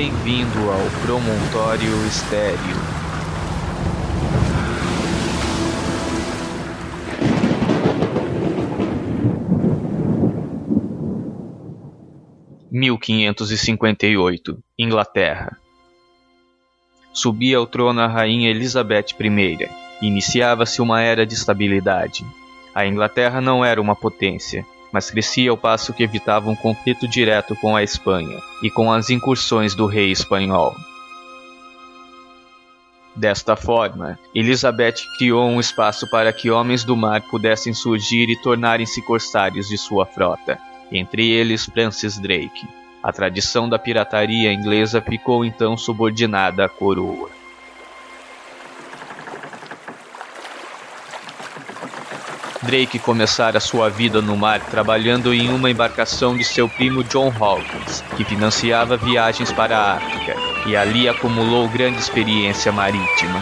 bem-vindo ao Promontório Estéreo. Mil quinhentos e cinquenta e oito, Inglaterra. Subia ao trono a rainha Elizabeth I. Iniciava-se uma era de estabilidade. A Inglaterra não era uma potência, mas crescia ao passo que evitava um conflito direto com a Espanha e com as incursões do rei espanhol. Desta forma, Elizabeth criou um espaço para que homens do mar pudessem surgir e tornarem-se corsários de sua frota, entre eles Francis Drake. A tradição da pirataria inglesa ficou então subordinada à coroa. Drake começara sua vida no mar trabalhando em uma embarcação de seu primo John Hawkins, que financiava viagens para a África, e ali acumulou grande experiência marítima.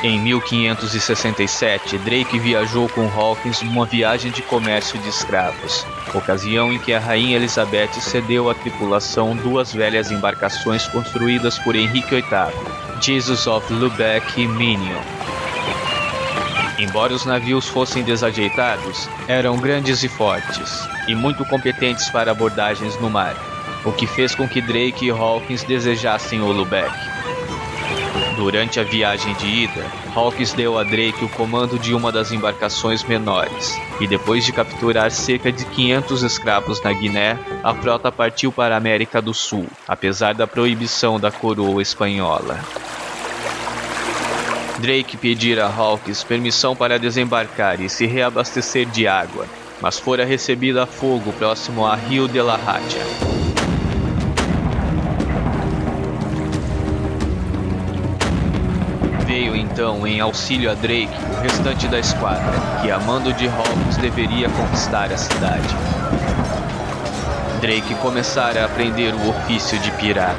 Em 1567, Drake viajou com Hawkins numa viagem de comércio de escravos, ocasião em que a rainha Elizabeth cedeu à tripulação duas velhas embarcações construídas por Henrique VIII, Jesus of Lubeck e Minion. Embora os navios fossem desajeitados, eram grandes e fortes, e muito competentes para abordagens no mar, o que fez com que Drake e Hawkins desejassem o Lubeck. Durante a viagem de ida, Hawkins deu a Drake o comando de uma das embarcações menores, e depois de capturar cerca de 500 escravos na Guiné, a frota partiu para a América do Sul, apesar da proibição da coroa espanhola. Drake pedira a Hawkins permissão para desembarcar e se reabastecer de água, mas fora recebida a fogo próximo a Rio de la Hacha. Em auxílio a Drake o restante da esquadra, que a mando de Hawkins deveria conquistar a cidade. Drake começara a aprender o ofício de pirata.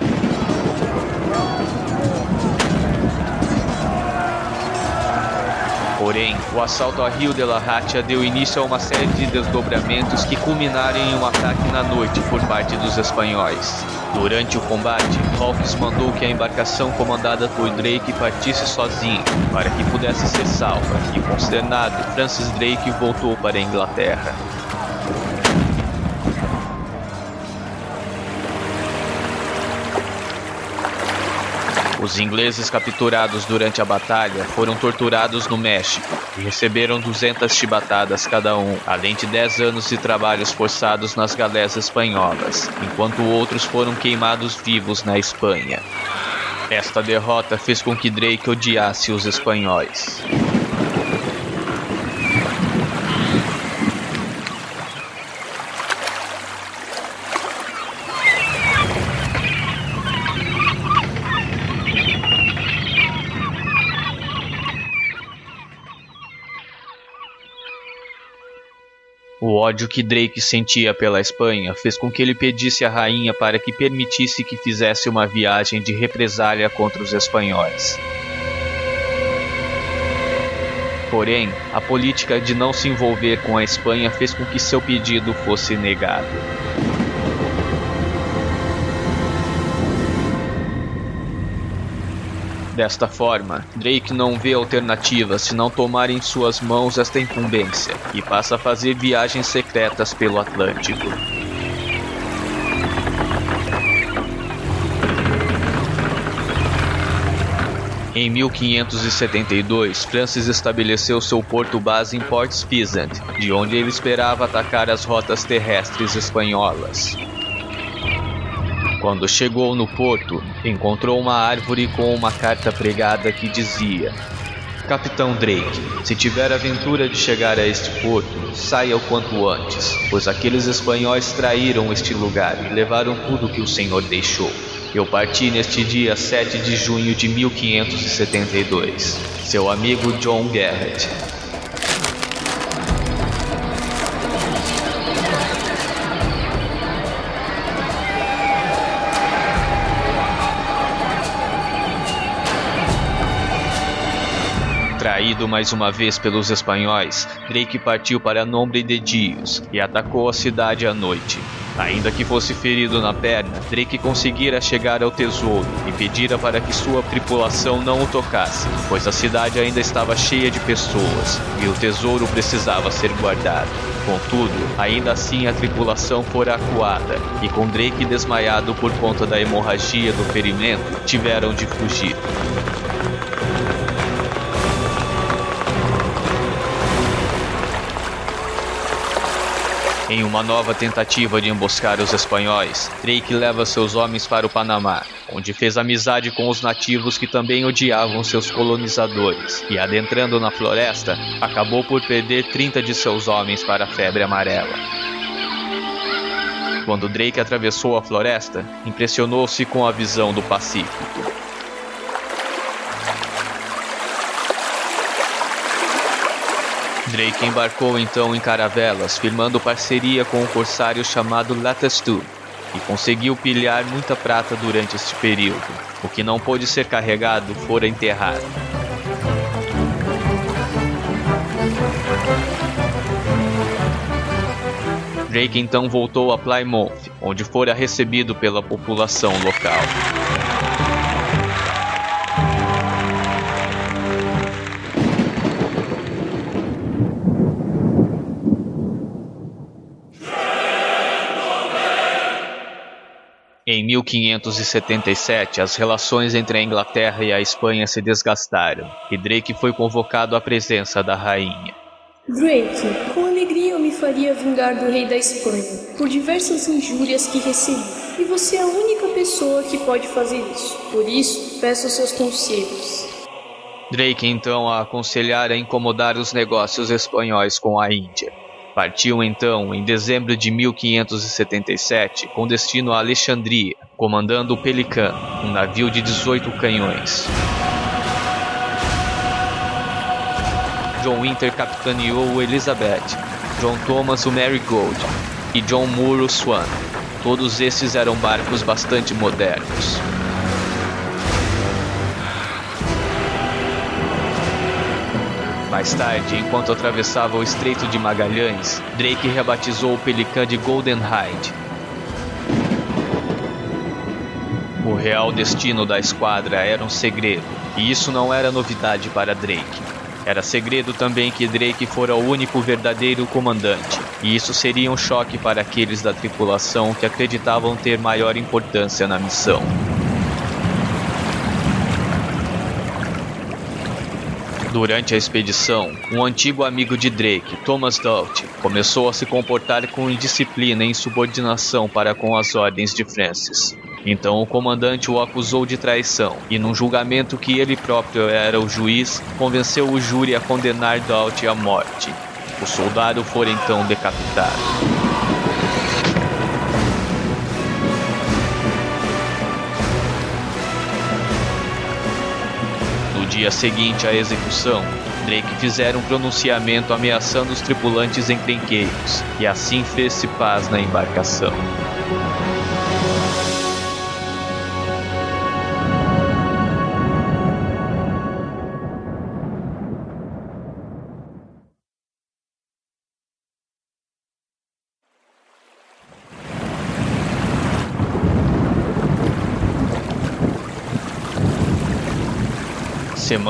Porém, o assalto a Rio de la Hacha deu início a uma série de desdobramentos que culminaram em um ataque na noite por parte dos espanhóis. Durante o combate, Hawkins mandou que a embarcação comandada por Drake partisse sozinha, para que pudesse ser salva, e consternado, Francis Drake voltou para a Inglaterra. Os ingleses capturados durante a batalha foram torturados no México e receberam 200 chibatadas cada um, além de 10 anos de trabalhos forçados nas galés espanholas, enquanto outros foram queimados vivos na Espanha. Esta derrota fez com que Drake odiasse os espanhóis. O ódio que Drake sentia pela Espanha fez com que ele pedisse à rainha para que permitisse que fizesse uma viagem de represália contra os espanhóis. Porém, a política de não se envolver com a Espanha fez com que seu pedido fosse negado. Desta forma, Drake não vê alternativa senão tomar em suas mãos esta incumbência e passa a fazer viagens secretas pelo Atlântico. Em 1572, Francis estabeleceu seu porto-base em Port Speasant, de onde ele esperava atacar as rotas terrestres espanholas. Quando chegou no porto, encontrou uma árvore com uma carta pregada que dizia: Capitão Drake, se tiver a aventura de chegar a este porto, saia o quanto antes, pois aqueles espanhóis traíram este lugar e levaram tudo que o senhor deixou. Eu parti neste dia 7 de junho de 1572. Seu amigo John Garrett. Traído mais uma vez pelos espanhóis, Drake partiu para Nombre de Dios e atacou a cidade à noite. Ainda que fosse ferido na perna, Drake conseguira chegar ao tesouro e pedira para que sua tripulação não o tocasse, pois a cidade ainda estava cheia de pessoas e o tesouro precisava ser guardado. Contudo, ainda assim a tripulação fora acuada e com Drake desmaiado por conta da hemorragia do ferimento, tiveram de fugir. Em uma nova tentativa de emboscar os espanhóis, Drake leva seus homens para o Panamá, onde fez amizade com os nativos que também odiavam seus colonizadores, e adentrando na floresta, acabou por perder 30 de seus homens para a febre amarela. Quando Drake atravessou a floresta, impressionou-se com a visão do Pacífico. Drake embarcou então em caravelas, firmando parceria com um corsário chamado Latastu, e conseguiu pilhar muita prata durante este período. O que não pôde ser carregado fora enterrado. Drake então voltou a Plymouth, onde fora recebido pela população local. Em 1577, as relações entre a Inglaterra e a Espanha se desgastaram, e Drake foi convocado à presença da rainha. Drake, com alegria eu me faria vingar do rei da Espanha, por diversas injúrias que recebi, e você é a única pessoa que pode fazer isso. Por isso, peço seus conselhos. Drake então a aconselhara a incomodar os negócios espanhóis com a Índia. Partiu então em dezembro de 1577 com destino a Alexandria, comandando o Pelican, um navio de 18 canhões. John Winter capitaneou o Elizabeth, John Thomas o Marigold e John Moore o Swan. Todos esses eram barcos bastante modernos. Mais tarde, enquanto atravessava o Estreito de Magalhães, Drake rebatizou o Pelican de Golden Hide. O real destino da esquadra era um segredo, e isso não era novidade para Drake. Era segredo também que Drake fora o único verdadeiro comandante, e isso seria um choque para aqueles da tripulação que acreditavam ter maior importância na missão. Durante a expedição, um antigo amigo de Drake, Thomas Doughty, começou a se comportar com indisciplina e insubordinação para com as ordens de Francis. Então o comandante o acusou de traição e, num julgamento que ele próprio era o juiz, convenceu o júri a condenar Doughty à morte. O soldado foi então decapitado. Dia seguinte à execução, Drake fizeram um pronunciamento ameaçando os tripulantes encrenqueiros, e assim fez-se paz na embarcação.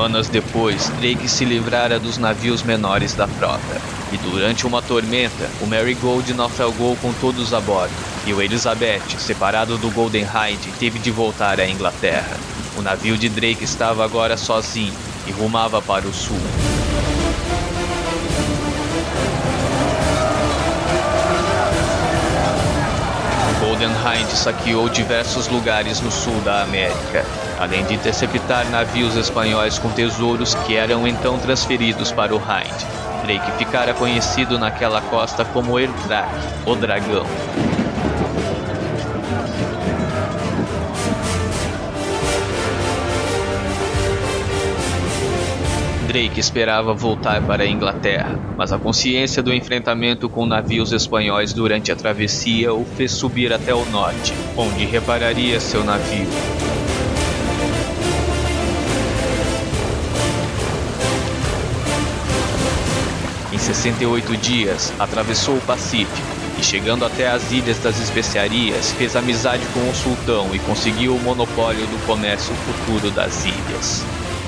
Semanas depois, Drake se livrara dos navios menores da frota. E durante uma tormenta, o Marigold naufragou com todos a bordo, e o Elizabeth, separado do Golden Hind, teve de voltar à Inglaterra. O navio de Drake estava agora sozinho e rumava para o sul. Golden Hind saqueou diversos lugares no sul da América, além de interceptar navios espanhóis com tesouros que eram então transferidos para o Hind. Drake ficara conhecido naquela costa como Ertrak, o Dragão. Drake esperava voltar para a Inglaterra, mas a consciência do enfrentamento com navios espanhóis durante a travessia o fez subir até o norte, onde repararia seu navio. Em 68 dias, atravessou o Pacífico e, chegando até as Ilhas das Especiarias, fez amizade com o sultão e conseguiu o monopólio do comércio futuro das ilhas.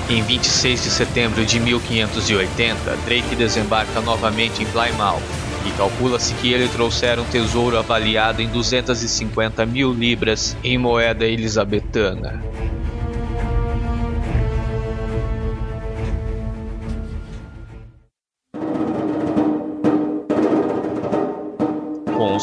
Em 26 de setembro de 1580, Drake desembarca novamente em Plymouth e calcula-se que ele trouxera um tesouro avaliado em 250 mil libras em moeda elisabetana.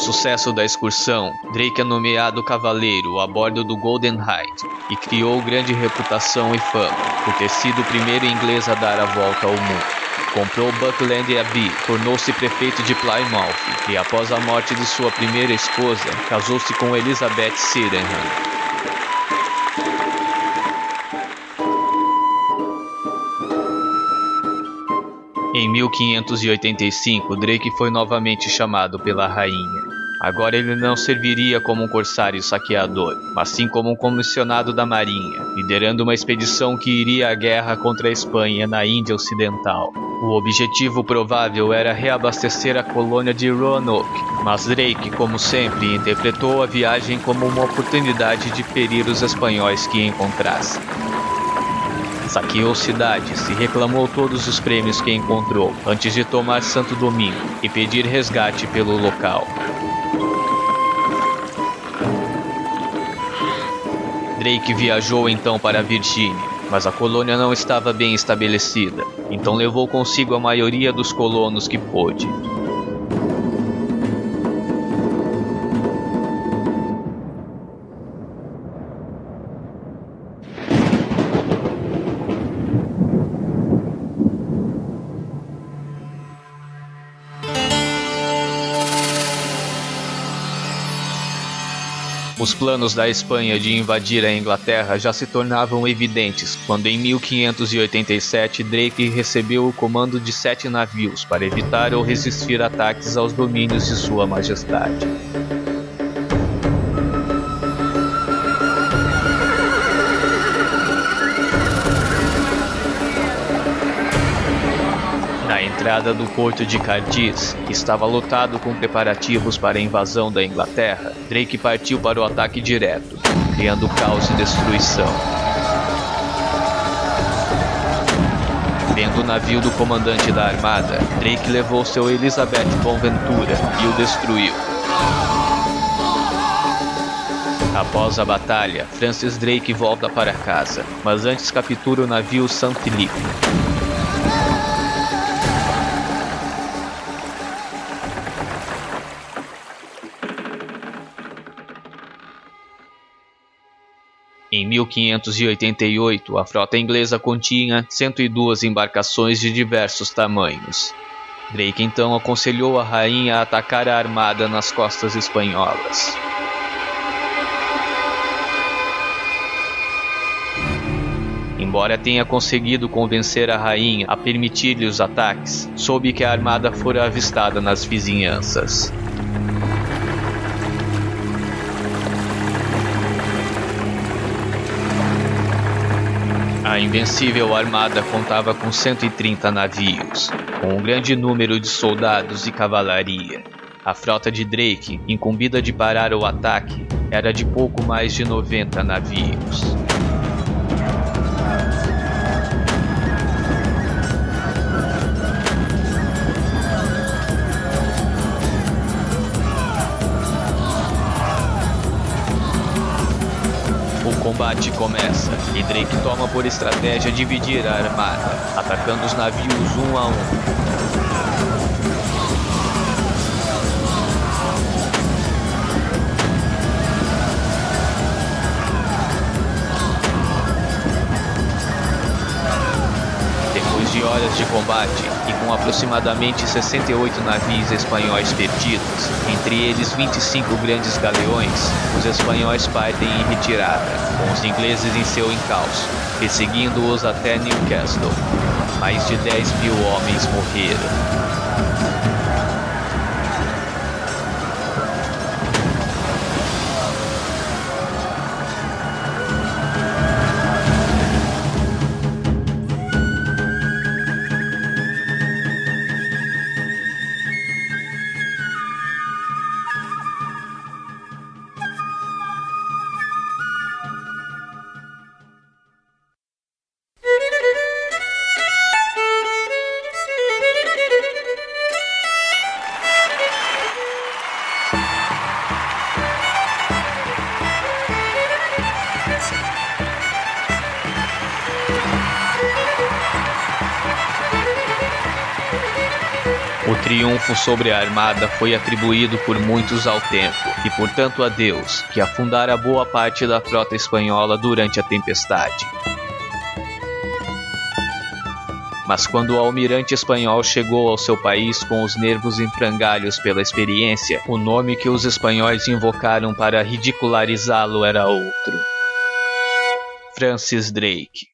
Sucesso da excursão, Drake é nomeado cavaleiro a bordo do Golden Hind e criou grande reputação e fama por ter sido o primeiro inglês a dar a volta ao mundo. Comprou Buckland Abbey, tornou-se prefeito de Plymouth e, após a morte de sua primeira esposa, casou-se com Elizabeth Sydenham. 1585, Drake foi novamente chamado pela rainha. Agora ele não serviria como um corsário saqueador, mas sim como um comissionado da marinha, liderando uma expedição que iria à guerra contra a Espanha na Índia Ocidental. O objetivo provável era reabastecer a colônia de Roanoke, mas Drake, como sempre, interpretou a viagem como uma oportunidade de ferir os espanhóis que encontrasse. Saqueou cidades e reclamou todos os prêmios que encontrou antes de tomar Santo Domingo e pedir resgate pelo local. Drake viajou então para a Virgínia, mas a colônia não estava bem estabelecida, então levou consigo a maioria dos colonos que pôde. Os planos da Espanha de invadir a Inglaterra já se tornavam evidentes quando, em 1587, Drake recebeu o comando de sete navios para evitar ou resistir ataques aos domínios de Sua Majestade. Entrada do porto de Cardiz, que estava lotado com preparativos para a invasão da Inglaterra, Drake partiu para o ataque direto, criando caos e destruição. Vendo o navio do comandante da armada, Drake levou seu Elizabeth Bonventura e o destruiu. Após a batalha, Francis Drake volta para casa, mas antes captura o navio St. Philippe. 1588, a frota inglesa continha 102 embarcações de diversos tamanhos. Drake então aconselhou a rainha a atacar a armada nas costas espanholas. Embora tenha conseguido convencer a rainha a permitir-lhe os ataques, soube que a armada fora avistada nas vizinhanças. Invencível armada contava com 130 navios, com um grande número de soldados e cavalaria. A frota de Drake, incumbida de parar o ataque, era de pouco mais de 90 navios. Começa e Drake toma por estratégia dividir a armada, atacando os navios um a um. Depois de horas de combate com aproximadamente 68 navios espanhóis perdidos, entre eles 25 grandes galeões, os espanhóis partem em retirada, com os ingleses em seu encalço, perseguindo-os até Newcastle. Mais de 10 mil homens morreram. Triunfo sobre a armada foi atribuído por muitos ao tempo, e portanto a Deus, que afundara boa parte da frota espanhola durante a tempestade. Mas quando o almirante espanhol chegou ao seu país com os nervos em frangalhos pela experiência, o nome que os espanhóis invocaram para ridicularizá-lo era outro: Francis Drake.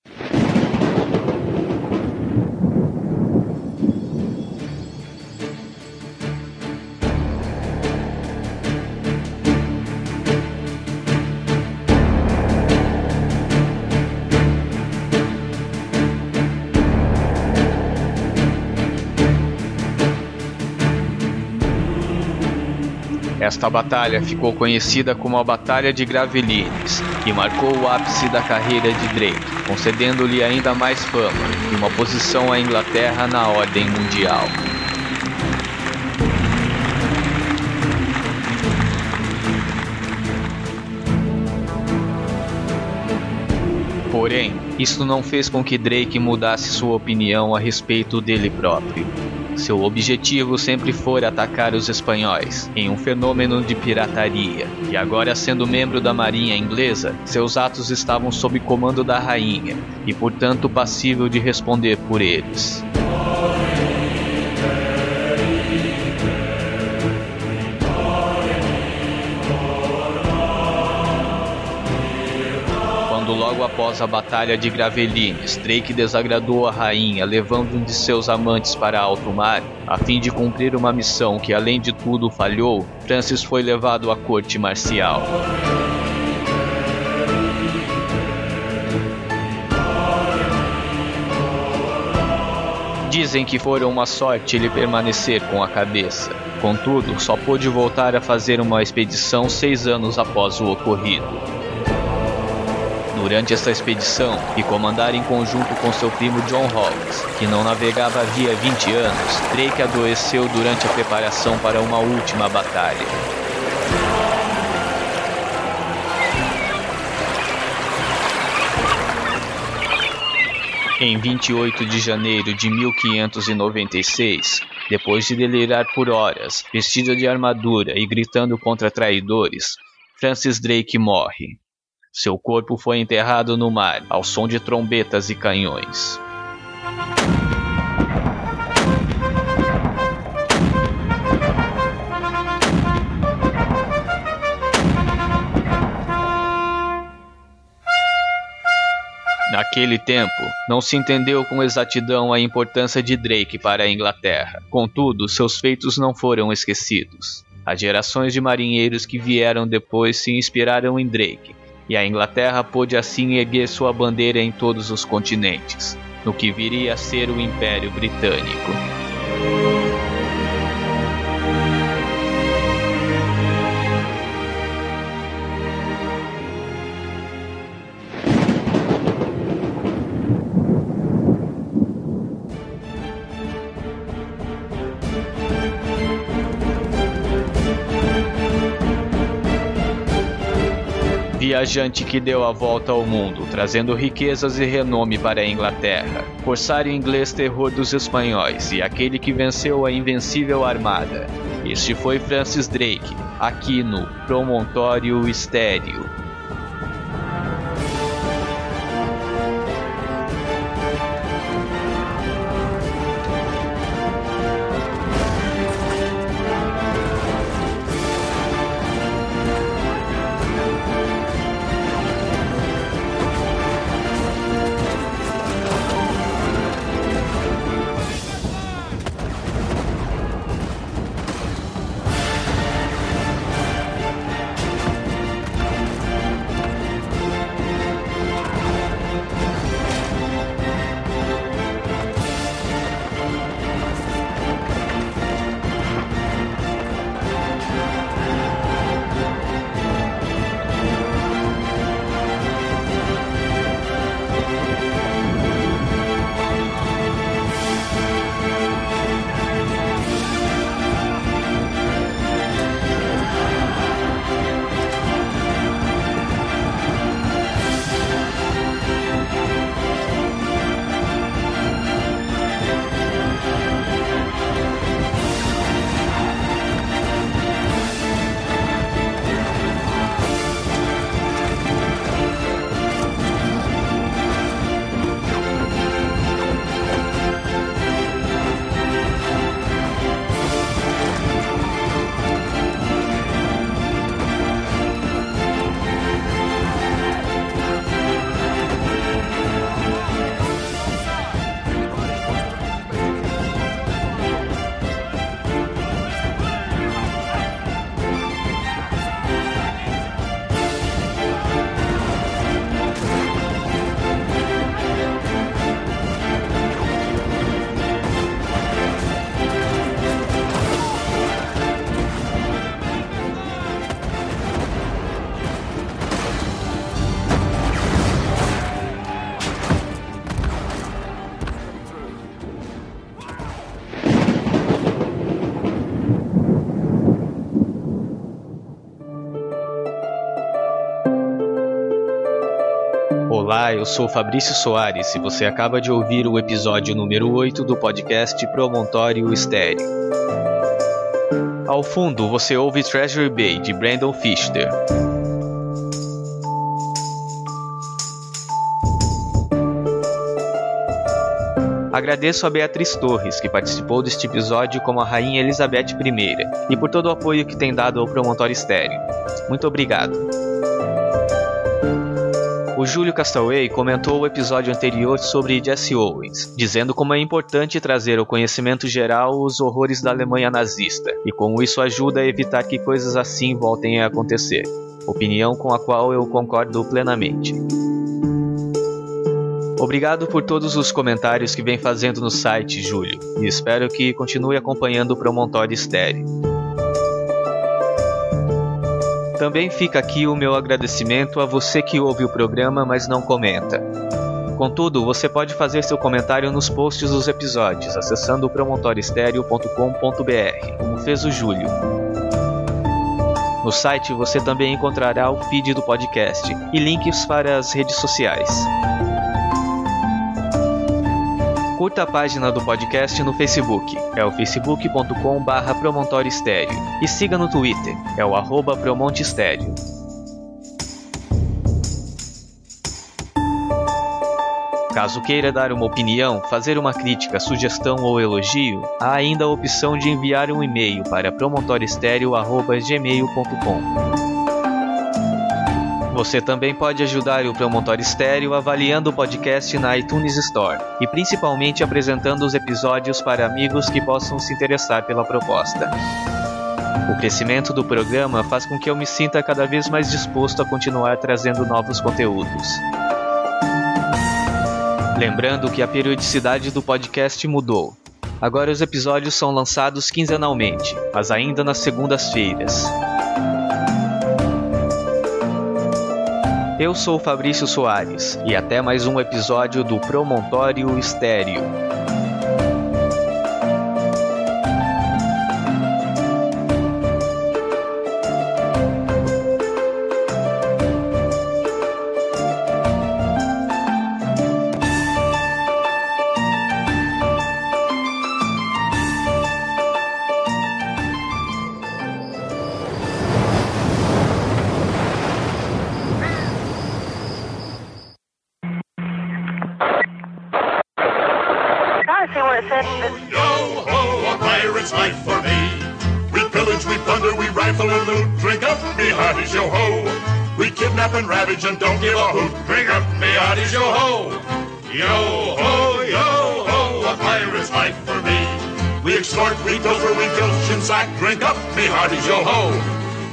Esta batalha ficou conhecida como a Batalha de Gravelines e marcou o ápice da carreira de Drake, concedendo-lhe ainda mais fama e uma posição à Inglaterra na ordem mundial. Porém, isso não fez com que Drake mudasse sua opinião a respeito dele próprio. Seu objetivo sempre foi atacar os espanhóis, em um fenômeno de pirataria, e agora sendo membro da marinha inglesa, seus atos estavam sob comando da rainha, e portanto passível de responder por eles. Após a Batalha de Gravelines, Drake desagradou a rainha, levando um de seus amantes para alto mar. A fim de cumprir uma missão que, além de tudo, falhou, Francis foi levado à corte marcial. Dizem que foram uma sorte ele permanecer com a cabeça. Contudo, só pôde voltar a fazer uma expedição seis anos após o ocorrido durante essa expedição e comandar em conjunto com seu primo John Hawkes, que não navegava havia 20 anos, Drake adoeceu durante a preparação para uma última batalha. Em 28 de janeiro de 1596, depois de delirar por horas, vestido de armadura e gritando contra traidores, Francis Drake morre. Seu corpo foi enterrado no mar, ao som de trombetas e canhões. Naquele tempo, não se entendeu com exatidão a importância de Drake para a Inglaterra. Contudo, seus feitos não foram esquecidos. As gerações de marinheiros que vieram depois se inspiraram em Drake e a Inglaterra pôde assim erguer sua bandeira em todos os continentes, no que viria a ser o Império Britânico. Viajante que deu a volta ao mundo, trazendo riquezas e renome para a Inglaterra. Corsário inglês terror dos espanhóis e aquele que venceu a invencível armada. Este foi Francis Drake, aqui no Promontório Estéreo. Olá, eu sou Fabrício Soares e você acaba de ouvir o episódio número 8 do podcast Promontório Estéreo. Ao fundo, você ouve Treasure Bay, de Brandon Fischer. Agradeço a Beatriz Torres, que participou deste episódio como a Rainha Elizabeth I, e por todo o apoio que tem dado ao Promontório Estéreo. Muito obrigado. Júlio Castaway comentou o episódio anterior sobre Jesse Owens, dizendo como é importante trazer ao conhecimento geral os horrores da Alemanha nazista, e como isso ajuda a evitar que coisas assim voltem a acontecer. Opinião com a qual eu concordo plenamente. Obrigado por todos os comentários que vem fazendo no site, Júlio, e espero que continue acompanhando o Promontório Estéreo. Também fica aqui o meu agradecimento a você que ouve o programa, mas não comenta. Contudo, você pode fazer seu comentário nos posts dos episódios, acessando promontoriostereo.com.br, como fez o Júlio. No site você também encontrará o feed do podcast e links para as redes sociais. Curta a página do podcast no Facebook, é o facebook.com.br Promontório Estéreo. E siga no Twitter, é o arroba Promonte Estéreo. Caso queira dar uma opinião, fazer uma crítica, sugestão ou elogio, há ainda a opção de enviar um e-mail para promontorioestereo.gmail.com. Você também pode ajudar o Promontório Estéreo avaliando o podcast na iTunes Store e principalmente apresentando os episódios para amigos que possam se interessar pela proposta. O crescimento do programa faz com que eu me sinta cada vez mais disposto a continuar trazendo novos conteúdos. Lembrando que a periodicidade do podcast mudou. Agora os episódios são lançados quinzenalmente, mas ainda nas segundas-feiras. Eu sou Fabrício Soares e até mais um episódio do Promontório Estéreo. A pirate's life for me. We extort, we pilfer, we filch and sack. Drink up me hearties, yo ho!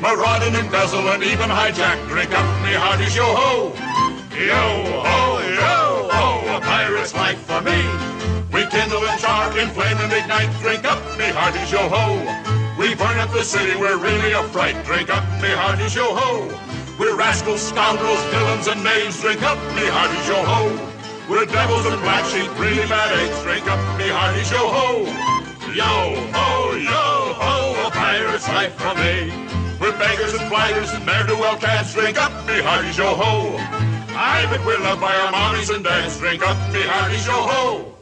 Maraud and embezzle and even hijack. Drink up me hearties, yo ho! Yo ho, yo ho, a pirate's life for me. We kindle and char, inflame and ignite. Drink up me hearties, yo ho! We burn up the city, we're really a fright. Drink up me hearties, yo ho! We're rascals, scoundrels, villains, and knaves. Drink up, me hearties, yo ho. We're devils and black sheep, really bad eggs. Drink up, me hearties, yo ho. Yo ho, yo ho, a pirate's life for me. We're beggars and flighters and ne'er-do-well cats. Drink up, me hearties, yo ho. I bet we're loved by our mommies and dads. Drink up, me hearties, yo ho.